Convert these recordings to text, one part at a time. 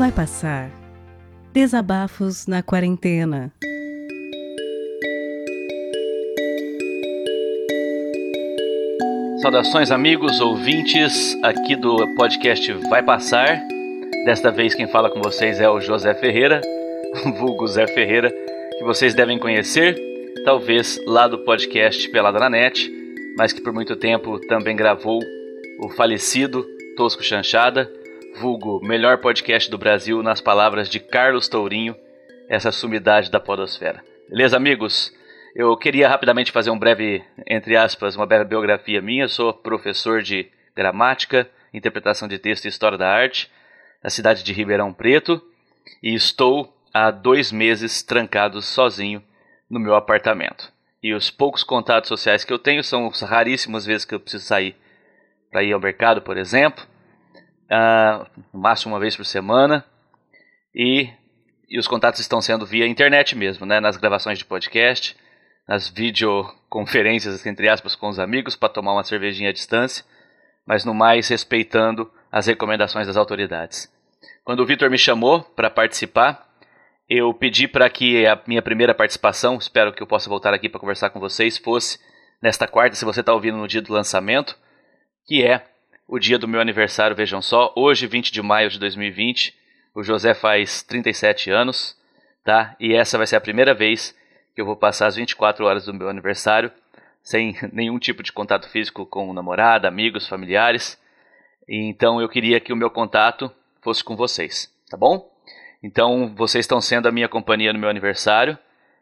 Vai passar. Desabafos na quarentena. Saudações, amigos, ouvintes aqui do podcast Vai Passar. Desta vez quem fala com vocês é o José Ferreira, vulgo Zé Ferreira, que vocês devem conhecer, talvez lá do podcast Pelada na Net, mas que por muito tempo também gravou o falecido Tosco Chanchada, vulgo melhor podcast do Brasil nas palavras de Carlos Tourinho, essa sumidade da podosfera. Beleza, amigos? Eu queria rapidamente fazer um breve, entre aspas, uma breve biografia minha. Eu sou professor de gramática, interpretação de texto e história da arte na cidade de Ribeirão Preto e estou há dois meses trancado sozinho no meu apartamento. E os poucos contatos sociais que eu tenho são as raríssimas vezes que eu preciso sair para ir ao mercado, por exemplo, uh, máximo uma vez por semana. E, e os contatos estão sendo via internet mesmo, né, nas gravações de podcast, nas videoconferências, entre aspas, com os amigos para tomar uma cervejinha à distância, mas no mais respeitando as recomendações das autoridades. Quando o Vitor me chamou para participar, eu pedi para que a minha primeira participação, espero que eu possa voltar aqui para conversar com vocês, fosse nesta quarta, se você está ouvindo no dia do lançamento, que é o dia do meu aniversário, vejam só, hoje, 20 de maio de 2020, o José faz 37 anos, tá? E essa vai ser a primeira vez que eu vou passar as 24 horas do meu aniversário sem nenhum tipo de contato físico com namorada, amigos, familiares. Então eu queria que o meu contato fosse com vocês, tá bom? Então, vocês estão sendo a minha companhia no meu aniversário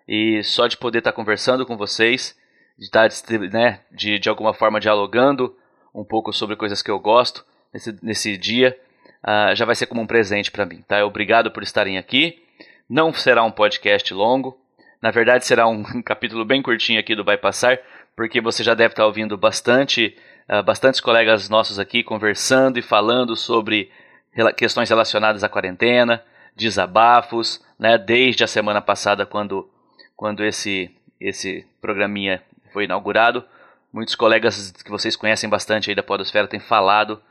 e só de poder estar conversando com vocês, de estar né, de, de alguma forma dialogando um pouco sobre coisas que eu gosto nesse, nesse dia, uh, já vai ser como um presente para mim. Tá? Obrigado por estarem aqui. Não será um podcast longo, na verdade será um, capítulo bem curtinho aqui do Vai Passar, porque você já deve estar ouvindo bastante, uh, bastantes colegas nossos aqui conversando e falando sobre questões relacionadas à quarentena, desabafos, né, desde a semana passada quando, quando esse, esse programinha foi inaugurado. Muitos colegas que vocês conhecem bastante aí da Podosfera têm falado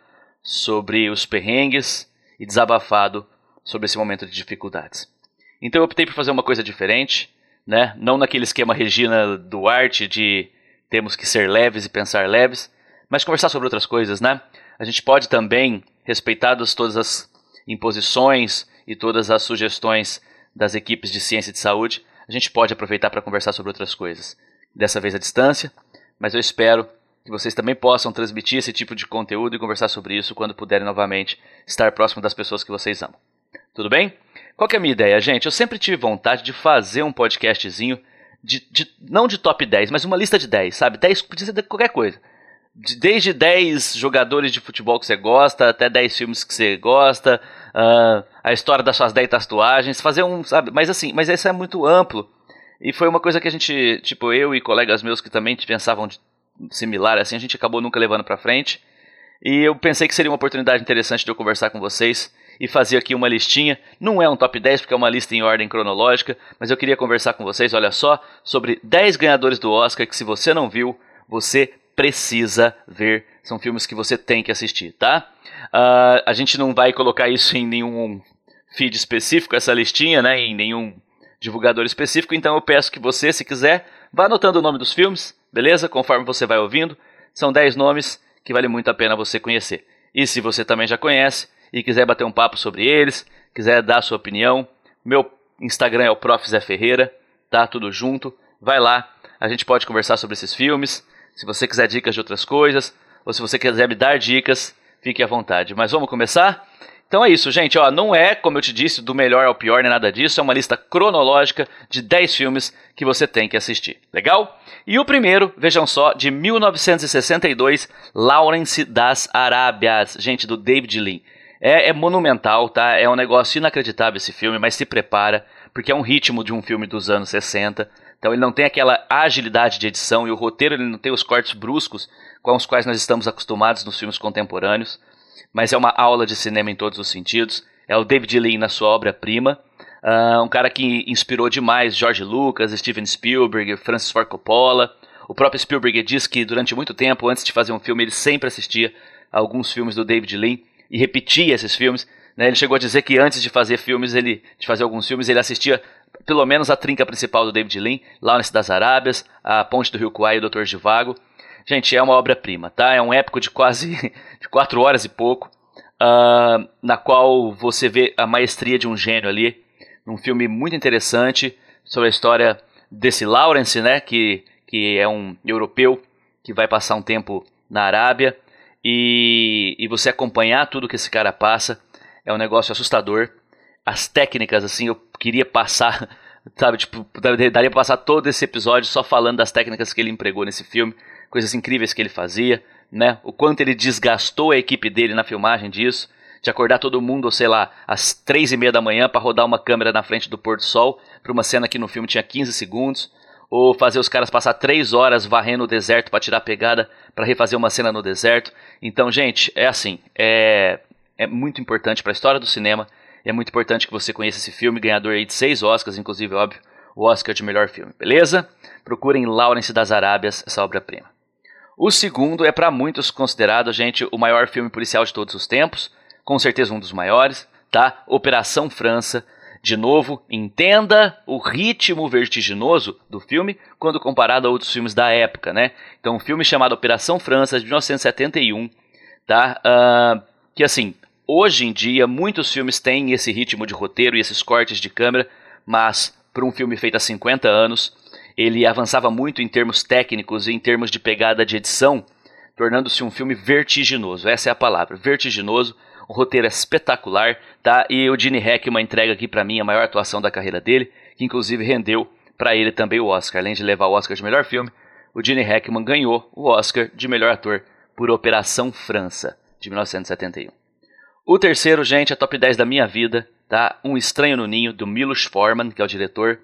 sobre os perrengues e desabafado sobre esse momento de dificuldades. Então eu optei por fazer uma coisa diferente, né? não naquele esquema Regina Duarte de temos que ser leves e pensar leves, mas conversar sobre outras coisas. Né? A gente pode também, respeitadas todas as imposições e todas as sugestões das equipes de ciência e de saúde, a gente pode aproveitar para conversar sobre outras coisas. Dessa vez à distância, mas eu espero que vocês também possam transmitir esse tipo de conteúdo e conversar sobre isso quando puderem novamente estar próximo das pessoas que vocês amam. Tudo bem? Qual é a minha ideia, gente? Eu sempre tive vontade de fazer um podcastzinho, de, de, não de top 10, mas uma lista de 10, sabe? 10 podia ser qualquer coisa desde 10 jogadores de futebol que você gosta, até 10 filmes que você gosta, uh, a história das suas 10 tatuagens, fazer um, sabe? Mas assim, mas isso é muito amplo. E foi uma coisa que a gente, tipo, eu e colegas meus que também pensavam de, similar assim, a gente acabou nunca levando para frente. E eu pensei que seria uma oportunidade interessante de eu conversar com vocês e fazer aqui uma listinha. Não é um top 10 porque é uma lista em ordem cronológica, mas eu queria conversar com vocês, olha só, sobre 10 ganhadores do Oscar que se você não viu, você precisa ver. São filmes que você tem que assistir, tá? Uh, a gente não vai colocar isso em nenhum feed específico, essa listinha, né? Em nenhum divulgador específico. Então eu peço que você, se quiser, vá anotando o nome dos filmes, beleza? Conforme você vai ouvindo. São 10 nomes que vale muito a pena você conhecer. E se você também já conhece e quiser bater um papo sobre eles, quiser dar sua opinião, meu Instagram é o Prof. Zé Ferreira, tá? Tudo junto. Vai lá, a gente pode conversar sobre esses filmes. Se você quiser dicas de outras coisas, ou se você quiser me dar dicas, fique à vontade. Mas vamos começar? Então é isso, gente. Ó, não é, como eu te disse, do melhor ao pior, nem nada disso. É uma lista cronológica de 10 filmes que você tem que assistir. Legal? E o primeiro, vejam só, de 1962, Lawrence das Arábias. Gente, do David Lean. É, é, monumental, tá? É um negócio inacreditável esse filme, mas se prepara, porque é um ritmo de um filme dos anos 60. Então ele não tem aquela agilidade de edição e o roteiro ele não tem os cortes bruscos com os quais nós estamos acostumados nos filmes contemporâneos, mas é uma aula de cinema em todos os sentidos. É o David Lean na sua obra-prima, uh, um cara que inspirou demais George Lucas, Steven Spielberg, Francis Ford Coppola. O próprio Spielberg diz que durante muito tempo, antes de fazer um filme, ele sempre assistia a alguns filmes do David Lean e repetia esses filmes Né? Ele chegou a dizer que antes de fazer filmes, ele, de fazer alguns filmes, ele assistia pelo menos a trinca principal do David Lean, Lawrence das Arábias, a Ponte do Rio Kwai e o Dr. Givago. Gente, é uma obra-prima, tá? É um épico de quase de quatro horas e pouco, uh, na qual você vê a maestria de um gênio ali, num filme muito interessante sobre a história desse Lawrence, né? Que, que é um europeu que vai passar um tempo na Arábia e, e você acompanhar tudo que esse cara passa é um negócio assustador. As técnicas, assim, eu queria passar, sabe, tipo, daria pra passar todo esse episódio só falando das técnicas que ele empregou nesse filme, coisas incríveis que ele fazia, né? O quanto ele desgastou a equipe dele na filmagem disso, de acordar todo mundo, sei lá, às três e meia da manhã para rodar uma câmera na frente do pôr do sol, para uma cena que no filme tinha 15 segundos, ou fazer os caras passar três horas varrendo o deserto para tirar pegada, para refazer uma cena no deserto. Então, gente, é assim, é, é muito importante para a história do cinema, é muito importante que você conheça esse filme, ganhador aí de seis Oscars, inclusive, óbvio, o Oscar de melhor filme, beleza? Procurem Lawrence das Arábias, essa obra-prima. O segundo é para muitos considerado, gente, o maior filme policial de todos os tempos, com certeza um dos maiores, tá? Operação França. De novo, entenda o ritmo vertiginoso do filme quando comparado a outros filmes da época, né? Então, um filme chamado Operação França, de 1971, tá? Uh, que assim, hoje em dia, muitos filmes têm esse ritmo de roteiro e esses cortes de câmera, mas para um filme feito há 50 anos, ele avançava muito em termos técnicos e em termos de pegada de edição, tornando-se um filme vertiginoso. Essa é a palavra, vertiginoso. O roteiro é espetacular, tá? E o Gene Hackman entrega aqui para mim a maior atuação da carreira dele, que inclusive rendeu para ele também o Oscar. Além de levar o Oscar de melhor filme, o Gene Hackman ganhou o Oscar de melhor ator por Operação França, de 1971. O terceiro, gente, é top 10 da minha vida, tá? Um Estranho no Ninho, do Milos Forman, que é o diretor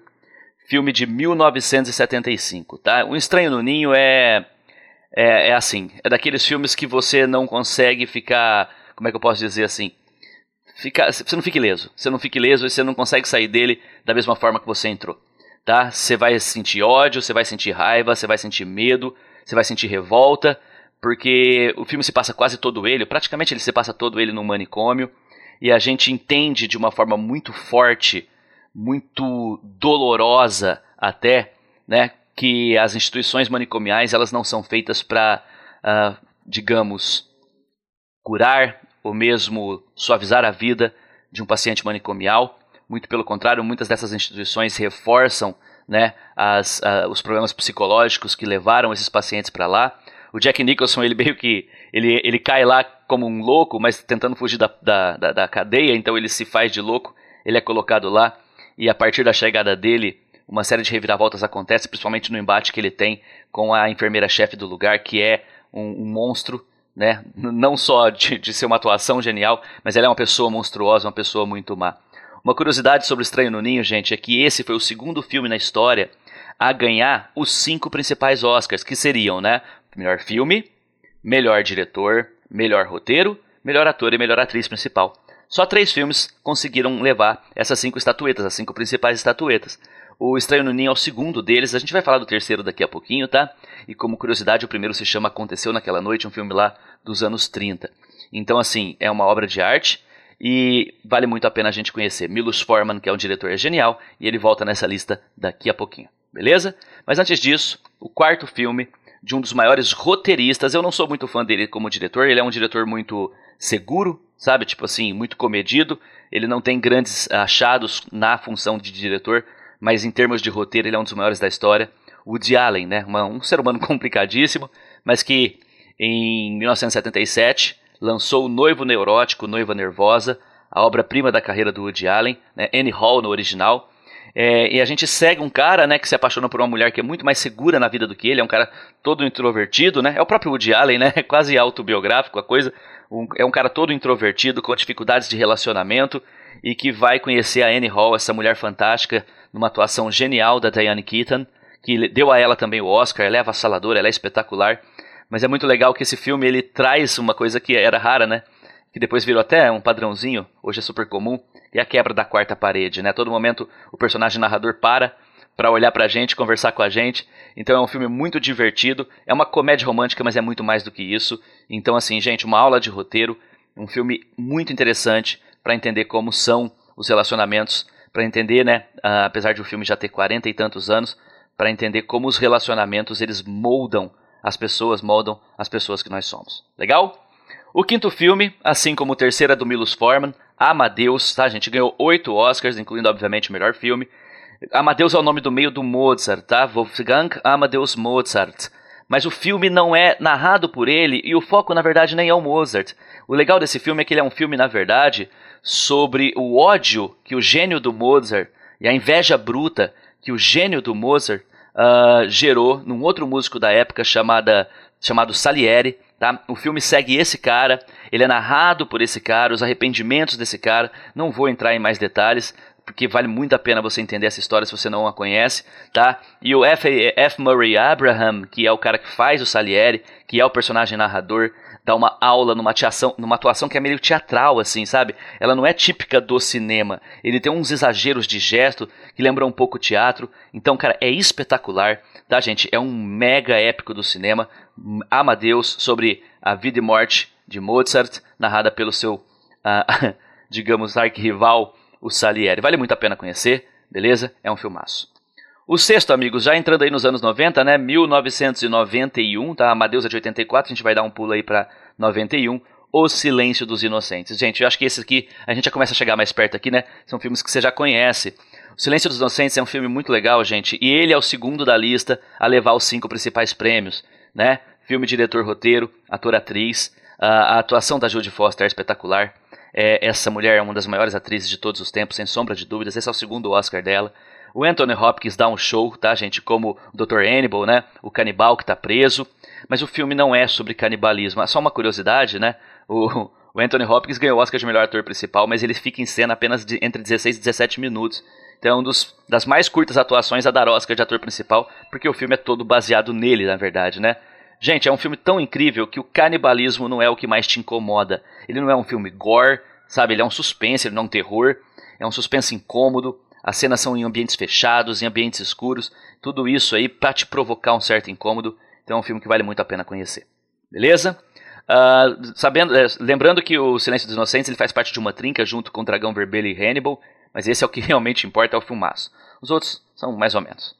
filme de 1975, tá? Um Estranho no Ninho é, é, é assim, é daqueles filmes que você não consegue ficar, como é que eu posso dizer assim, fica, você não fica ileso, você não fica ileso e você não consegue sair dele da mesma forma que você entrou, tá? Você vai sentir ódio, você vai sentir raiva, você vai sentir medo, você vai sentir revolta, porque o filme se passa quase todo ele, praticamente ele se passa todo ele num manicômio, e a gente entende de uma forma muito forte muito dolorosa até, né, que as instituições manicomiais elas não são feitas para, uh, ah, digamos, curar ou mesmo suavizar a vida de um paciente manicomial. Muito pelo contrário, muitas dessas instituições reforçam né, as, uh, os problemas psicológicos que levaram esses pacientes para lá. O Jack Nicholson, ele meio que ele, ele cai lá como um louco, mas tentando fugir da, da, da, da cadeia, então ele se faz de louco, ele é colocado lá e a partir da chegada dele, uma série de reviravoltas acontece, principalmente no embate que ele tem com a enfermeira-chefe do lugar, que é um, um monstro, né? Não só de, de, ser uma atuação genial, mas ela é uma pessoa monstruosa, uma pessoa muito má. Uma curiosidade sobre o Estranho no Ninho, gente, é que esse foi o segundo filme na história a ganhar os cinco principais Oscars, que seriam, né? Melhor filme, melhor diretor, melhor roteiro, melhor ator e melhor atriz principal. Só três filmes conseguiram levar essas cinco estatuetas, as cinco principais estatuetas. O Estranho no Ninho é o segundo deles, a gente vai falar do terceiro daqui a pouquinho, tá? E como curiosidade, o primeiro se chama Aconteceu Naquela Noite, um filme lá dos anos 30. Então, assim, é uma obra de arte e vale muito a pena a gente conhecer. Milos Forman, que é um diretor é genial, e ele volta nessa lista daqui a pouquinho, beleza? Mas antes disso, o quarto filme de um dos maiores roteiristas, eu não sou muito fã dele como diretor, ele é um diretor muito seguro, sabe? Tipo assim, muito comedido. Ele não tem grandes achados na função de diretor, mas em termos de roteiro ele é um dos maiores da história. Woody Allen, né? Uma, um ser humano complicadíssimo, mas que em 1977 lançou o Noivo Neurótico, Noiva Nervosa, a obra-prima da carreira do Woody Allen, né? Annie Hall no original. É, e a gente segue um cara, né, que se apaixona por uma mulher que é muito mais segura na vida do que ele, é um cara todo introvertido, né? É o próprio Woody Allen, né? É quase autobiográfico a coisa. Um, é um cara todo introvertido, com dificuldades de relacionamento e que vai conhecer a Annie Hall, essa mulher fantástica, numa atuação genial da Diane Keaton, que deu a ela também o Oscar. Ela é avassaladora, ela é espetacular. Mas é muito legal que esse filme ele traz uma coisa que era rara, né? Que depois virou até um padrãozinho, hoje é super comum, e a quebra da quarta parede, né? A todo momento o personagem narrador para para olhar pra gente, conversar com a gente. Então é um filme muito divertido, é uma comédia romântica, mas é muito mais do que isso. Então assim, gente, uma aula de roteiro, um filme muito interessante para entender como são os relacionamentos, para entender, né, uh, apesar de o filme já ter 40 e tantos anos, para entender como os relacionamentos eles moldam as pessoas, moldam as pessoas que nós somos. Legal? O quinto filme, assim como o terceiro é do Milos Forman, Amadeus, tá, gente? Ganhou oito Oscars, incluindo, obviamente, o melhor filme. Amadeus é o nome do meio do Mozart, tá? Wolfgang Amadeus Mozart. Mas o filme não é narrado por ele e o foco, na verdade, nem é o Mozart. O legal desse filme é que ele é um filme, na verdade, sobre o ódio que o gênio do Mozart e a inveja bruta que o gênio do Mozart uh, gerou num outro músico da época chamada, chamado Salieri, Tá? O filme segue esse cara, ele é narrado por esse cara, os arrependimentos desse cara. Não vou entrar em mais detalhes, porque vale muito a pena você entender essa história se você não a conhece, tá? E o F. F. Murray Abraham, que é o cara que faz o Salieri, que é o personagem narrador, dá uma aula numa atuação, numa atuação que é meio teatral, assim, sabe? Ela não é típica do cinema. Ele tem uns exageros de gesto que lembram um pouco teatro. Então, cara, é espetacular, tá, gente? É um mega épico do cinema. Amadeus, sobre a vida e morte de Mozart, narrada pelo seu, uh, digamos, arquirrival, o Salieri. Vale muito a pena conhecer, beleza? É um filmaço. O sexto, amigos, já entrando aí nos anos 90, né? 1991, tá? Amadeus é de 84, a gente vai dar um pulo aí para 91. O Silêncio dos Inocentes. Gente, eu acho que esse aqui, a gente já começa a chegar mais perto aqui, né? São filmes que você já conhece. O Silêncio dos Inocentes é um filme muito legal, gente, e ele é o segundo da lista a levar os cinco principais prêmios né? Filme, diretor, roteiro, ator, atriz. A, atuação da Judy Foster é espetacular. É, essa mulher é uma das maiores atrizes de todos os tempos, sem sombra de dúvidas. Esse é o segundo Oscar dela. O Anthony Hopkins dá um show, tá, gente? Como o Dr. Hannibal, né? O canibal que está preso. Mas o filme não é sobre canibalismo. É só uma curiosidade, né? O, o Anthony Hopkins ganhou o Oscar de melhor ator principal, mas ele fica em cena apenas de, entre 16 e 17 minutos. Então é uma das mais curtas atuações a dar Oscar de ator principal, porque o filme é todo baseado nele, na verdade, né? Gente, é um filme tão incrível que o canibalismo não é o que mais te incomoda. Ele não é um filme gore, sabe? Ele é um suspense, ele não é um terror. É um suspense incômodo. As cenas são em ambientes fechados, em ambientes escuros. Tudo isso aí para te provocar um certo incômodo. Então é um filme que vale muito a pena conhecer. Beleza? Uh, sabendo, é, lembrando que o Silêncio dos Inocentes ele faz parte de uma trinca junto com o Dragão Vermelho e Hannibal, mas esse é o que realmente importa, é o filmaço. Os outros são mais ou menos.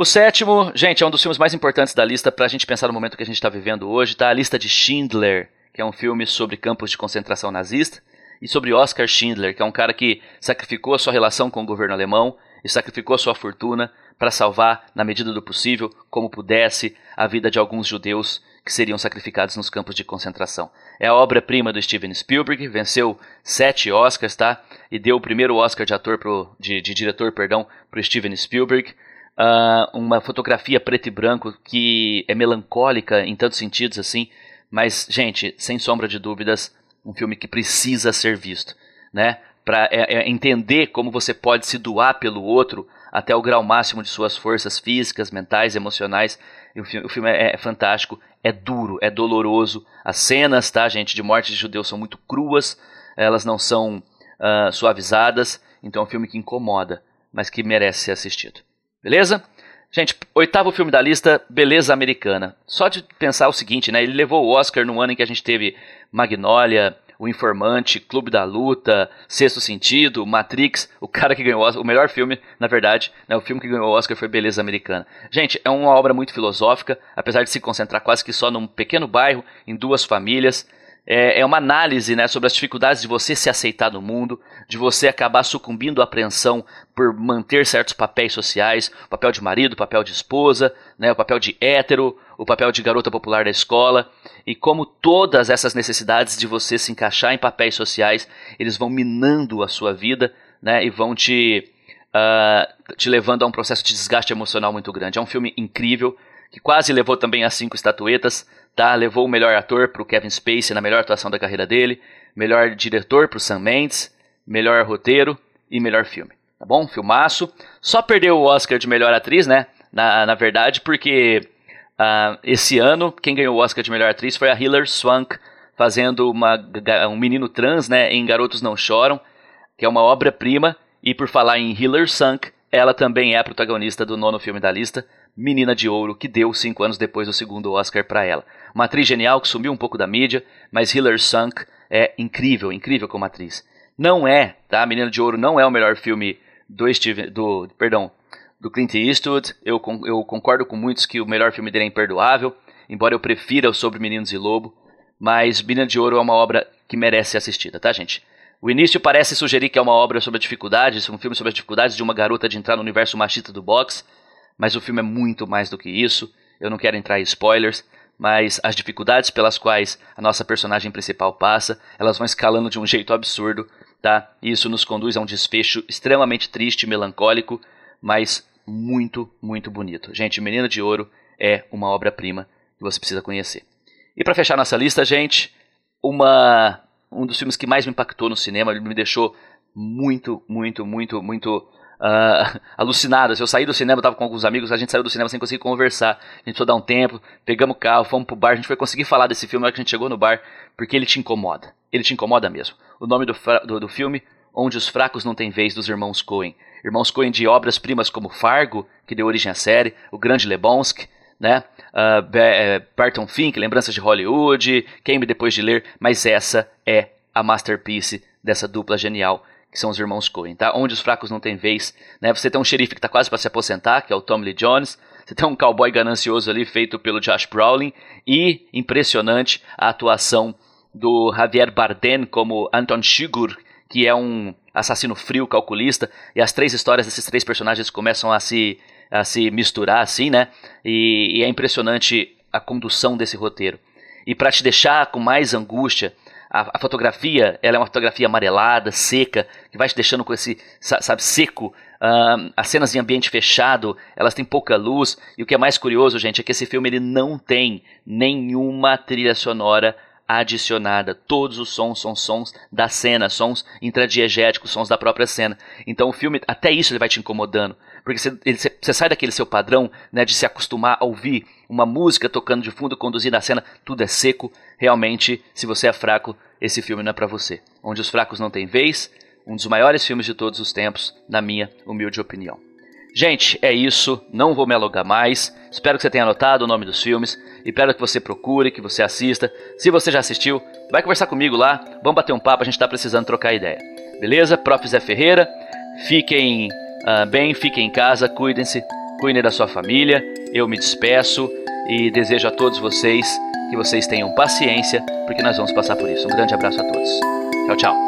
O sétimo, gente, é um dos filmes mais importantes da lista para a gente pensar no momento que a gente está vivendo hoje, tá? A lista de Schindler, que é um filme sobre campos de concentração nazista, e sobre Oscar Schindler, que é um cara que sacrificou a sua relação com o governo alemão e sacrificou a sua fortuna para salvar, na medida do possível, como pudesse, a vida de alguns judeus que seriam sacrificados nos campos de concentração. É a obra-prima do Steven Spielberg, venceu sete Oscars, tá? E deu o primeiro Oscar de ator pro, de, de diretor, perdão, para Steven Spielberg uh, uma fotografia preto e branco que é melancólica em tantos sentidos assim, mas gente, sem sombra de dúvidas, um filme que precisa ser visto, né? Para é, é entender como você pode se doar pelo outro até o grau máximo de suas forças físicas, mentais, emocionais. O filme, o filme é, é, fantástico, é duro, é doloroso. As cenas, tá, gente, de morte de judeus são muito cruas, elas não são uh, suavizadas. Então é um filme que incomoda, mas que merece ser assistido. Beleza? Gente, oitavo filme da lista, Beleza Americana. Só de pensar o seguinte, né? Ele levou o Oscar no ano em que a gente teve Magnolia, O Informante, Clube da Luta, Sexto Sentido, Matrix. O cara que ganhou o Oscar, o melhor filme, na verdade, né? O filme que ganhou o Oscar foi Beleza Americana. Gente, é uma obra muito filosófica, apesar de se concentrar quase que só num pequeno bairro, em duas famílias é, é uma análise né, sobre as dificuldades de você se aceitar no mundo, de você acabar sucumbindo à apreensão por manter certos papéis sociais, o papel de marido, o papel de esposa, né, o papel de hétero, o papel de garota popular da escola, e como todas essas necessidades de você se encaixar em papéis sociais, eles vão minando a sua vida né, e vão te, uh, te levando a um processo de desgaste emocional muito grande. É um filme incrível, que quase levou também as cinco estatuetas, tá? Levou o melhor ator para o Kevin Spacey na melhor atuação da carreira dele, melhor diretor para o Sam Mendes, melhor roteiro e melhor filme, tá bom? Filmaço. Só perdeu o Oscar de melhor atriz, né? Na, na verdade, porque uh, esse ano quem ganhou o Oscar de melhor atriz foi a Hilary Swank, fazendo uma, um menino trans, né? Em Garotos Não Choram, que é uma obra-prima. E por falar em Hilary Swank, ela também é a protagonista do nono filme da lista, Menina de Ouro, que deu cinco anos depois do segundo Oscar para ela. Uma atriz genial que sumiu um pouco da mídia, mas Hilary Swank é incrível, incrível como atriz. Não é, tá? Menina de Ouro não é o melhor filme do Steven, do, perdão, do Clint Eastwood. Eu, eu concordo com muitos que o melhor filme dele é Imperdoável, embora eu prefira o Sobre Meninos e Lobo. Mas Menina de Ouro é uma obra que merece ser assistida, tá, gente? O início parece sugerir que é uma obra sobre dificuldades, um filme sobre as dificuldades de uma garota de entrar no universo machista do boxe, mas o filme é muito mais do que isso. Eu não quero entrar em spoilers, mas as dificuldades pelas quais a nossa personagem principal passa, elas vão escalando de um jeito absurdo, tá? E isso nos conduz a um desfecho extremamente triste melancólico, mas muito, muito bonito. Gente, Menina de Ouro é uma obra-prima que você precisa conhecer. E para fechar nossa lista, gente, uma um dos filmes que mais me impactou no cinema, ele me deixou muito, muito, muito, muito uh, alucinado. Eu saí do cinema, tava com alguns amigos, a gente saiu do cinema sem conseguir conversar. A gente precisou dar um tempo, pegamos o carro, fomos pro bar, a gente foi conseguir falar desse filme na hora que a gente chegou no bar, porque ele te incomoda. Ele te incomoda mesmo. O nome do, do, do filme, Onde os Fracos Não Têm Vez, dos Irmãos Coen. Irmãos Coen de obras-primas como Fargo, que deu origem à série, O Grande Lebowski, né? Uh, Barton Fink, Lembranças de Hollywood, Quem Me Depois de Ler, mas essa é a masterpiece dessa dupla genial que são os irmãos Coen, tá? Onde os fracos não têm vez, né? Você tem um xerife que está quase para se aposentar, que é o Tom Lee Jones, você tem um cowboy ganancioso ali feito pelo Josh Brolin e impressionante a atuação do Javier Bardem como Anton Chigurh, que é um assassino frio, calculista, e as três histórias desses três personagens começam a se a se misturar assim, né? E, e é impressionante a condução desse roteiro. E para te deixar com mais angústia, a, a, fotografia ela é uma fotografia amarelada, seca, que vai te deixando com esse, sabe, seco. Uh, as cenas em ambiente fechado, elas têm pouca luz. E o que é mais curioso, gente, é que esse filme ele não tem nenhuma trilha sonora adicionada. Todos os sons são sons da cena, sons intradiegéticos, sons da própria cena. Então o filme, até isso ele vai te incomodando. Porque você, ele, você sai daquele seu padrão né, de se acostumar a ouvir uma música tocando de fundo, conduzindo a cena, tudo é seco. Realmente, se você é fraco, esse filme não é para você. Onde os fracos não têm vez, um dos maiores filmes de todos os tempos, na minha humilde opinião. Gente, é isso. Não vou me alongar mais. Espero que você tenha anotado o nome dos filmes. Espero que você procure, que você assista. Se você já assistiu, vai conversar comigo lá. Vamos bater um papo, a gente está precisando trocar ideia. Beleza? Prof. Zé Ferreira. Fiquem uh, bem, fiquem em casa, cuidem-se, cuidem da sua família. Eu me despeço e desejo a todos vocês que vocês tenham paciência, porque nós vamos passar por isso. Um grande abraço a todos. Tchau, tchau.